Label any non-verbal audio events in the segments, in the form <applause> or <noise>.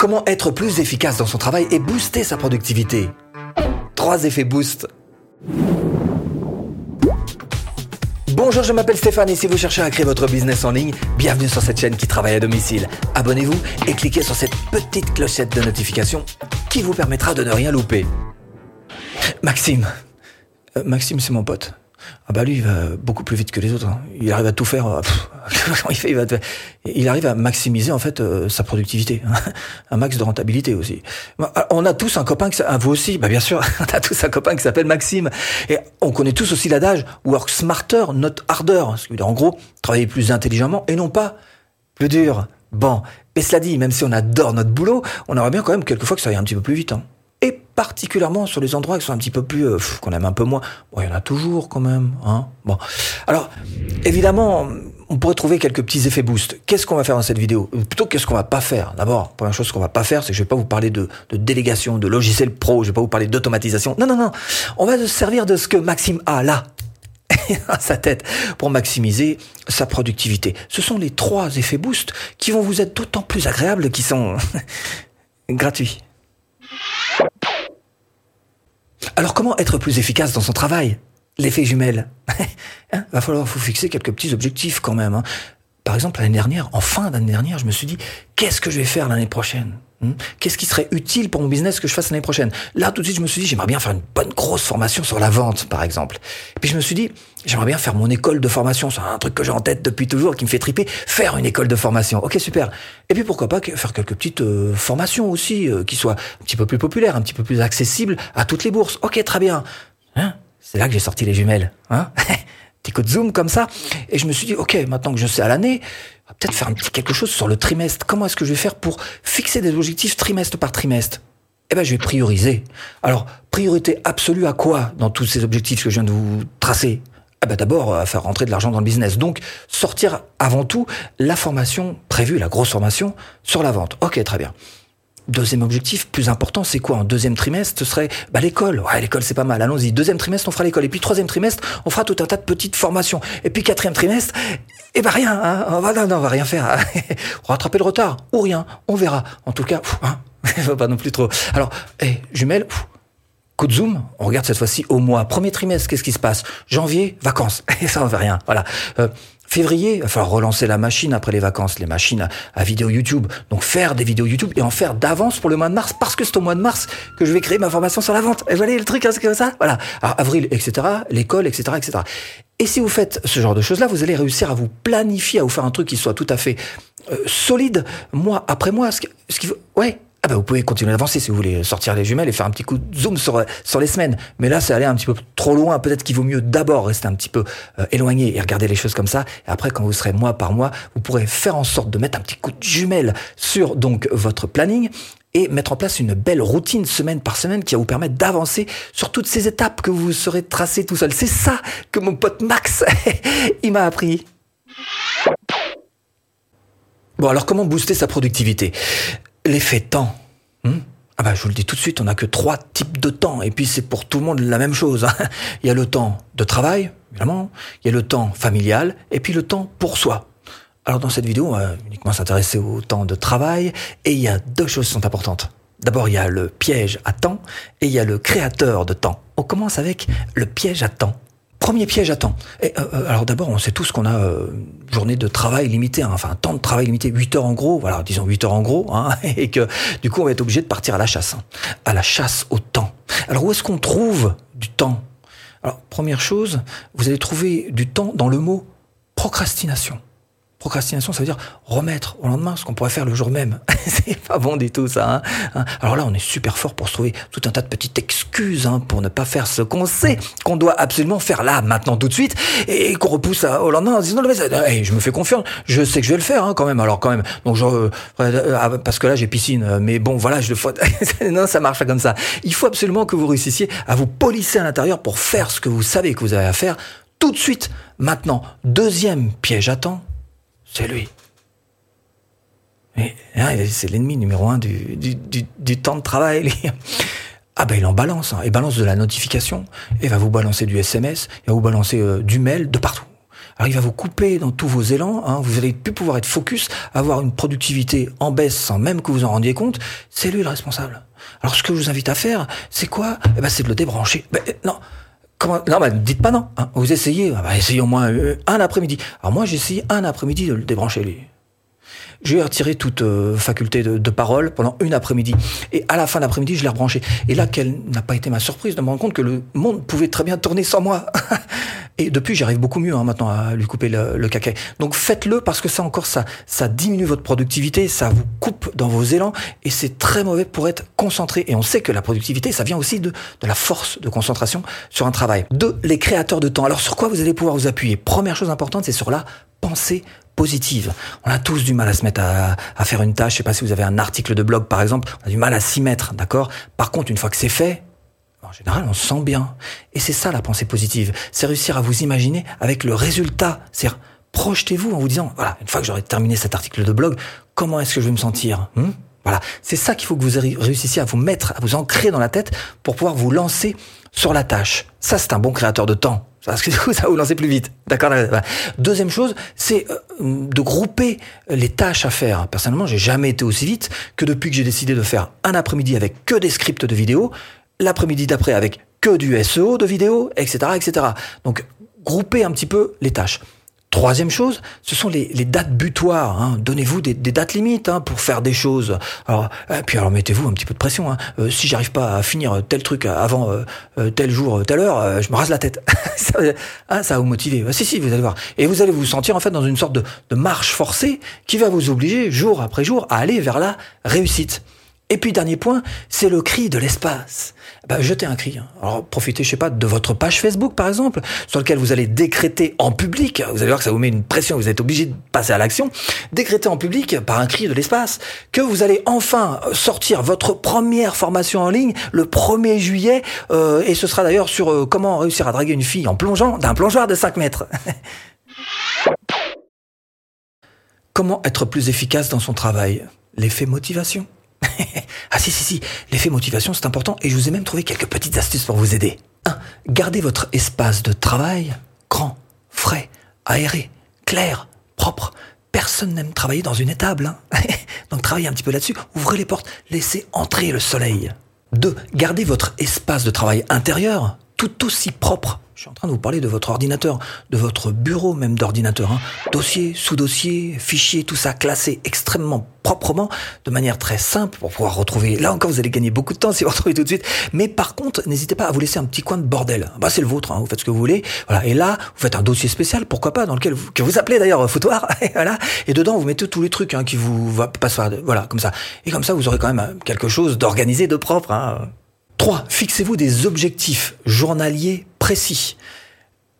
Comment être plus efficace dans son travail et booster sa productivité Trois effets boost. Bonjour, je m'appelle Stéphane et si vous cherchez à créer votre business en ligne, bienvenue sur cette chaîne qui travaille à domicile. Abonnez-vous et cliquez sur cette petite clochette de notification qui vous permettra de ne rien louper. Maxime. Euh, Maxime, c'est mon pote. Ah bah lui, il va beaucoup plus vite que les autres. hein. Il arrive à tout faire. euh, <laughs> il fait il, arrive à maximiser en fait euh, sa productivité, <laughs> un max de rentabilité aussi. Bah, On a tous un copain, s'a- ah, vous aussi, bah bien sûr, <laughs> on a tous un copain qui s'appelle Maxime. Et on connaît tous aussi l'adage work smarter, not harder. Dire en gros, travailler plus intelligemment et non pas plus dur. Bon, mais cela dit, même si on adore notre boulot, on aimerait bien quand même quelquefois que ça aille un petit peu plus vite. hein. Et particulièrement sur les endroits qui sont un petit peu plus, euh, qu'on aime un peu moins. Bon, il y en a toujours quand même. Hein bon, alors évidemment, on pourrait trouver quelques petits effets boost. Qu'est-ce qu'on va faire dans cette vidéo? Ou Plutôt, qu'est-ce qu'on va pas faire? D'abord, première chose qu'on va pas faire, c'est que je vais pas vous parler de, délégation, de logiciel pro. Je vais pas vous parler d'automatisation. Non, non, non. On va se servir de ce que Maxime a là <laughs> dans sa tête pour maximiser sa productivité. Ce sont les trois effets boost qui vont vous être d'autant plus agréables qu'ils sont <laughs> gratuits. Alors comment être plus efficace dans son travail L'effet jumelle? <laughs> Hein Va falloir vous fixer quelques petits objectifs quand même. hein. Par exemple, l'année dernière, en fin d'année dernière, je me suis dit, qu'est-ce que je vais faire l'année prochaine? Qu'est-ce qui serait utile pour mon business que je fasse l'année prochaine? Là, tout de suite, je me suis dit, j'aimerais bien faire une bonne grosse formation sur la vente, par exemple. Puis je me suis dit, j'aimerais bien faire mon école de formation. C'est un truc que j'ai en tête depuis toujours, qui me fait triper. Faire une école de formation. Ok, super. Et puis pourquoi pas faire quelques petites euh, formations aussi, euh, qui soient un petit peu plus populaires, un petit peu plus accessibles à toutes les bourses. Ok, très bien. Hein? C'est là que j'ai sorti les jumelles. Hein? <laughs> De zoom comme ça. Et je me suis dit, ok, maintenant que je sais à l'année, on va peut-être faire un petit quelque chose sur le trimestre. Comment est-ce que je vais faire pour fixer des objectifs trimestre par trimestre? Eh ben, je vais prioriser. Alors, priorité absolue à quoi dans tous ces objectifs que je viens de vous tracer? Eh ben d'abord, à faire rentrer de l'argent dans le business. Donc, sortir avant tout la formation prévue, la grosse formation sur la vente. Ok, très bien. Deuxième objectif, plus important, c'est quoi? En deuxième trimestre, ce serait bah, l'école. Ouais, l'école, c'est pas mal. Allons-y. Deuxième trimestre, on fera l'école. Et puis troisième trimestre, on fera tout un tas de petites formations. Et puis quatrième trimestre, eh ben rien. Hein on va, non, on va rien faire. <laughs> rattraper le retard ou rien. On verra. En tout cas, pff, hein, <laughs> pas non plus trop. Alors, eh, jumelles. Coup de zoom, on regarde cette fois-ci au mois. Premier trimestre, qu'est-ce qui se passe? Janvier, vacances. <laughs> Et ça, on fait rien. Voilà. Euh, février, il va relancer la machine après les vacances, les machines à, à vidéo YouTube. Donc faire des vidéos YouTube et en faire d'avance pour le mois de mars, parce que c'est au mois de mars que je vais créer ma formation sur la vente. Et voyez le truc, hein, comme ça Voilà. Alors, avril, etc., l'école, etc., etc. Et si vous faites ce genre de choses-là, vous allez réussir à vous planifier, à vous faire un truc qui soit tout à fait euh, solide, mois après mois. Ce qui, ce qui, ouais, bah vous pouvez continuer d'avancer si vous voulez sortir les jumelles et faire un petit coup de zoom sur, sur les semaines. Mais là, c'est aller un petit peu trop loin. Peut-être qu'il vaut mieux d'abord rester un petit peu euh, éloigné et regarder les choses comme ça. Et après, quand vous serez mois par mois, vous pourrez faire en sorte de mettre un petit coup de jumelle sur donc votre planning et mettre en place une belle routine semaine par semaine qui va vous permettre d'avancer sur toutes ces étapes que vous serez tracées tout seul. C'est ça que mon pote Max, <laughs> il m'a appris. Bon, alors comment booster sa productivité? L'effet temps. Hmm ah bah je vous le dis tout de suite, on n'a que trois types de temps. Et puis c'est pour tout le monde la même chose. hein. Il y a le temps de travail, évidemment. Il y a le temps familial. Et puis le temps pour soi. Alors dans cette vidéo, on va uniquement s'intéresser au temps de travail. Et il y a deux choses qui sont importantes. D'abord, il y a le piège à temps et il y a le créateur de temps. On commence avec le piège à temps. Premier piège à euh, euh, alors d'abord, on sait tous qu'on a euh, une journée de travail limitée, hein, enfin un temps de travail limité, 8 heures en gros, voilà, disons 8 heures en gros, hein, <laughs> et que du coup on va être obligé de partir à la chasse, hein, à la chasse au temps. Alors où est-ce qu'on trouve du temps? Alors première chose, vous allez trouver du temps dans le mot procrastination. Procrastination, ça veut dire remettre au lendemain ce qu'on pourrait faire le jour même. <laughs> c'est pas bon du tout, ça. Hein Hein Alors là, on est super fort pour se trouver tout un tas de petites excuses hein, pour ne pas faire ce qu'on sait qu'on doit absolument faire là, maintenant, tout de suite, et qu'on repousse au lendemain en disant, non, mais hey, je me fais confiance, je sais que je vais le faire hein, quand même. Alors quand même, donc genre, euh, euh, ah, parce que là j'ai piscine, euh, mais bon, voilà, je le <laughs> non, ça marche pas comme ça. Il faut absolument que vous réussissiez à vous polisser à l'intérieur pour faire ce que vous savez que vous avez à faire tout de suite, maintenant. Deuxième piège à temps, c'est lui. Hein, c'est l'ennemi numéro un du, du, temps de travail. Ah ben il en balance, hein. il balance de la notification, il va vous balancer du SMS, il va vous balancer euh, du mail de partout. Alors il va vous couper dans tous vos élans, hein. vous allez plus pouvoir être focus, avoir une productivité en baisse sans même que vous en rendiez compte. C'est lui le responsable. Alors ce que je vous invite à faire, c'est quoi? Eh ben, C'est de le débrancher. Ben, non, Comment Non, bah, dites pas non. Hein. Vous essayez, ah bah, essayez au moins euh, un après-midi. Alors moi, j'ai essayé un après-midi de le débrancher, lui. J'ai retiré toute euh, faculté de, parole pendant une après-midi. Et à la fin de l'après-midi, je l'ai rebranché. Et là, quelle n'a pas été ma surprise de me rendre compte que le monde pouvait très bien tourner sans moi. <laughs> Et depuis, j'arrive beaucoup mieux hein, maintenant à lui couper le, le. Donc faites-le parce que ça encore, ça, ça diminue votre productivité, ça vous coupe dans vos élans et c'est très mauvais pour être concentré. Et on sait que la productivité, ça vient aussi de, de la force de concentration sur un travail. Deux, les créateurs de temps. Alors sur quoi vous allez pouvoir vous appuyer? Première chose importante, c'est sur la pensée positive. On a tous du mal à se mettre à, faire une tâche. Je sais pas si vous avez un article de blog, par exemple. On a du mal à s'y mettre, d'accord? Par contre, une fois que c'est fait, en général, on se sent bien. Et c'est ça la pensée positive. C'est réussir à vous imaginer avec le résultat. C'est-à-dire, projetez-vous en vous disant, voilà, une fois que j'aurai terminé cet article de blog, comment est-ce que je vais me sentir hmm? Voilà, c'est ça qu'il faut que vous réussissiez à vous mettre, à vous ancrer dans la tête pour pouvoir vous lancer sur la tâche. Ça, c'est un bon créateur de temps. Ça va vous lancer plus vite. D'accord Deuxième chose, c'est euh, de grouper les tâches à faire. Personnellement, j'ai jamais été aussi vite que depuis que j'ai décidé de faire un après-midi avec que des scripts de vidéos l'après-midi d'après avec que du SEO de vidéo, etc., etc. Donc, groupez un petit peu les tâches. Troisième chose, ce sont les, dates butoirs. Hein. Donnez-vous des, dates limites hein, pour faire des choses. Alors, euh, puis alors mettez-vous un petit peu de pression. Hein. Euh, si j'arrive pas à finir tel truc avant euh, tel jour, telle heure, je me rase la tête. <laughs> ça, hein, ça va vous motiver. si, si, vous allez voir. Et vous allez vous sentir en fait dans une sorte de marche forcée qui va vous obliger jour après jour à aller vers la réussite. Et puis dernier point, c'est le cri de l'espace. Bah, jetez un cri. Hein. Alors profitez, je sais pas, de votre page Facebook par exemple, sur lequel vous allez décréter en public. Vous allez voir que ça vous met une pression, vous êtes obligé de passer à l'action. Décréter en public par un cri de l'espace que vous allez enfin sortir votre première formation en ligne le 1er juillet, euh, et ce sera d'ailleurs sur euh, comment réussir à draguer une fille en plongeant d'un plongeoir de 5 mètres. <laughs> comment être plus efficace dans son travail? L'effet motivation. <laughs> ah si, si, si, l'effet motivation, c'est important et je vous ai même trouvé quelques petites astuces pour vous aider. 1. Gardez votre espace de travail grand, frais, aéré, clair, propre. Personne n'aime travailler dans une étable. Hein <laughs> Donc travaillez un petit peu là-dessus, ouvrez les portes, laissez entrer le soleil. 2. Gardez votre espace de travail intérieur tout aussi propre je suis en train de vous parler de votre ordinateur, de votre bureau même d'ordinateur. Hein. Dossier, sous-dossier, fichier, tout ça classé extrêmement proprement, de manière très simple pour pouvoir retrouver. Là encore, vous allez gagner beaucoup de temps <laughs> si vous retrouvez tout de suite. Mais par contre, n'hésitez pas à vous laisser un petit coin de bordel. Bah, c'est le vôtre, hein, vous faites ce que vous voulez. Voilà. Et là, vous faites un dossier spécial, pourquoi pas, dans lequel vous, que vous appelez d'ailleurs foutoir. <laughs> voilà. Et dedans, vous mettez tous les trucs hein, qui vous va passer. Voilà, comme ça. Et comme ça, vous aurez quand même quelque chose d'organisé, de propre. Hein. 3. Fixez-vous des objectifs journaliers précis.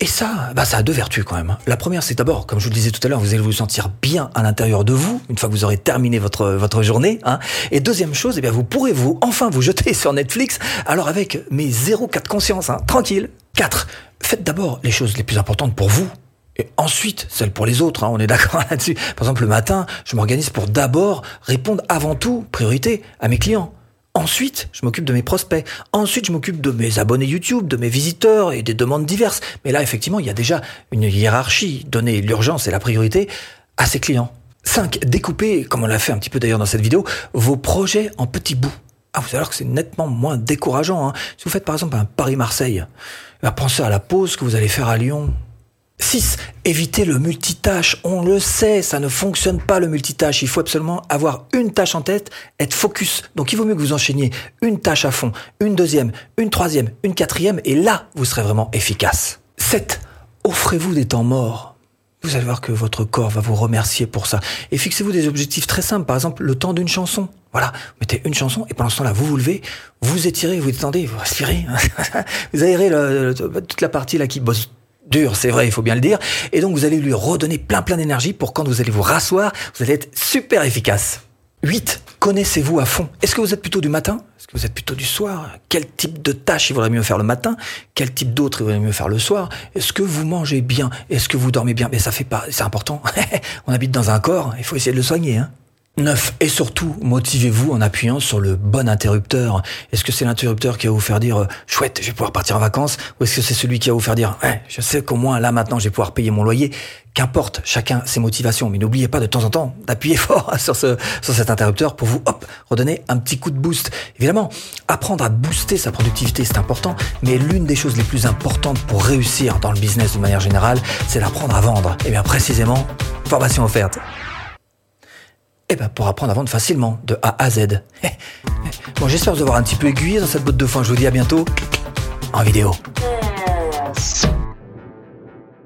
Et ça, bah ça a deux vertus quand même. Hein. La première, c'est d'abord, comme je vous le disais tout à l'heure, vous allez vous sentir bien à l'intérieur de vous une fois que vous aurez terminé votre votre journée. Hein. Et deuxième chose, eh bien vous pourrez vous enfin vous jeter sur Netflix. Alors avec mes 0,4 conscience, hein, tranquille. 4. Faites d'abord les choses les plus importantes pour vous. Et ensuite, celles pour les autres, hein, on est d'accord <laughs> là-dessus. Par exemple, le matin, je m'organise pour d'abord répondre avant tout, priorité, à mes clients. Ensuite, je m'occupe de mes prospects. Ensuite, je m'occupe de mes abonnés YouTube, de mes visiteurs et des demandes diverses. Mais là, effectivement, il y a déjà une hiérarchie. Donner l'urgence et la priorité à ses clients. 5. Découpez, comme on l'a fait un petit peu d'ailleurs dans cette vidéo, vos projets en petits bouts. Ah, vous allez voir que c'est nettement moins décourageant. Hein. Si vous faites par exemple un Paris-Marseille, eh pensez à la pause que vous allez faire à Lyon, 6. Évitez le multitâche. On le sait, ça ne fonctionne pas le multitâche. Il faut absolument avoir une tâche en tête, être focus. Donc il vaut mieux que vous enchaîniez une tâche à fond, une deuxième, une troisième, une quatrième, et là, vous serez vraiment efficace. 7. Offrez-vous des temps morts. Vous allez voir que votre corps va vous remercier pour ça. Et fixez-vous des objectifs très simples. Par exemple, le temps d'une chanson. Voilà, vous mettez une chanson et pendant ce temps-là, vous vous levez, vous étirez, vous détendez, vous respirez. <laughs> vous aérez toute la partie là qui bosse dur, c'est vrai, il faut bien le dire. Et donc vous allez lui redonner plein plein d'énergie pour quand vous allez vous rasseoir, vous allez être super efficace. 8. Connaissez-vous à fond. Est-ce que vous êtes plutôt du matin? Est-ce que vous êtes plutôt du soir? Quel type de tâche il vaudrait mieux faire le matin? Quel type d'autre il vaudrait mieux faire le soir? Est-ce que vous mangez bien? Est-ce que vous dormez bien? Mais ça fait pas, c'est important. <laughs> On habite dans un corps, il faut essayer de le soigner. Hein Neuf, et surtout, motivez-vous en appuyant sur le bon interrupteur. Est-ce que c'est l'interrupteur qui va vous faire dire euh, chouette, je vais pouvoir partir en vacances, ou est-ce que c'est celui qui va vous faire dire ouais, je sais qu'au moins là maintenant je vais pouvoir payer mon loyer. Qu'importe, chacun ses motivations, mais n'oubliez pas de temps en temps d'appuyer <laughs> fort sur sur cet interrupteur pour vous hop redonner un petit coup de boost. Évidemment, apprendre à booster sa productivité c'est important, mais l'une des choses les plus importantes pour réussir dans le business de manière générale, c'est d'apprendre à vendre. Et bien précisément, formation offerte. Eh ben, pour apprendre à vendre facilement, de A à Z. <laughs> bon, j'espère vous avoir un petit peu aiguillé dans cette botte de foin. Je vous dis à bientôt en vidéo.